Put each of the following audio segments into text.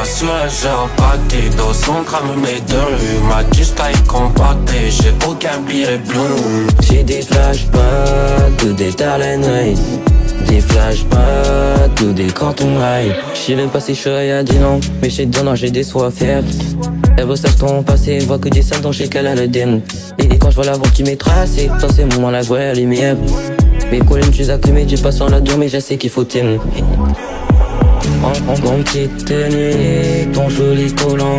La genre pâté, dans son crame mes deux Ma juste taille compactée, j'ai aucun billet bleu. J'ai des flashbacks de des talent des flashbacks tout des cantons high Je même pas si je à dire non Mais j'ai non j'ai des soins à faire Elle recherche ton passé Voit que des salles dans chez qu'elle a le den et, quand je vois la voix qui m'est tracée Dans ces moments la voix elle est meilleure Mes collègues tu accumé J'ai pas sur la dure mais je sais qu'il faut t'aimer en, en petite tenue, ton joli collant.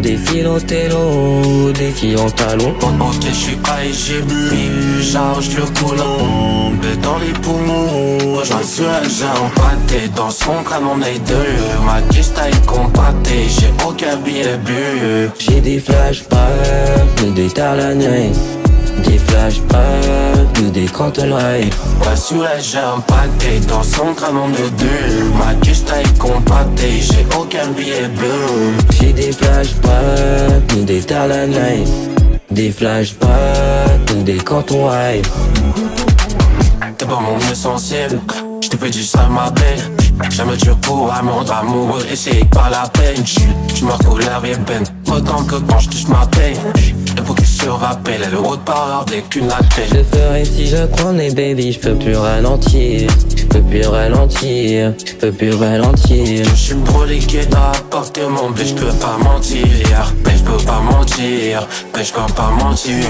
Des fils au télo, des filles en talons. Ok, je suis high, j'ai bu, charge le coulant Dans les poumons, je sur un genre pâté Dans son crâne on est deux, ma pista est compactée. J'ai aucun billet bu. J'ai des flashbacks, des nuit des flashbacks ou des live Pas sur la jambe Dans son crâne on est deux Ma custa est compactée J'ai aucun billet bleu. J'ai des flashbacks ou des live Des flashbacks ou des cantons high T'es pas mon mieux sensible J'te fais du sale ma belle. Jamais tu pourras me rendre amoureux Et c'est pas la peine. Tu me couleur et peine Autant que quand j'touche ma paix faut que je rappelle, le haut de parole dès qu'une tête Je ferai si je connais baby, je peux plus ralentir Je peux plus ralentir, je peux plus ralentir. Je suis broliqué d'apporter mon but, je peux pas mentir. Mais je peux pas mentir, mais je peux pas mentir.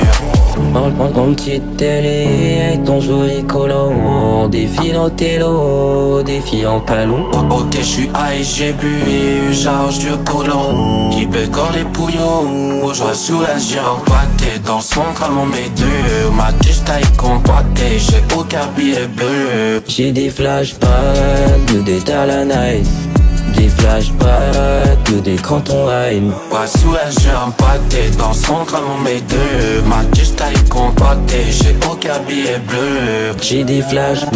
Prends ton petite télé avec ton joli collant Des filles en télo, des filles en palon Ok je suis high, j'ai bu, charge du collant Qui peut quand pouillons, je sous la compacté Dans son crâne on met deux Ma tige taille compactée J'ai aucun billet bleu. J'ai des flashbacks de des des flashbacks de des cantons high Pas sous la un pâté Dans son crâne on met deux Ma tige taille compactée J'ai aucun billet bleu. J'ai des flashbacks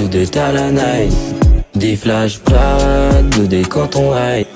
de des Des flashbacks de des cantons high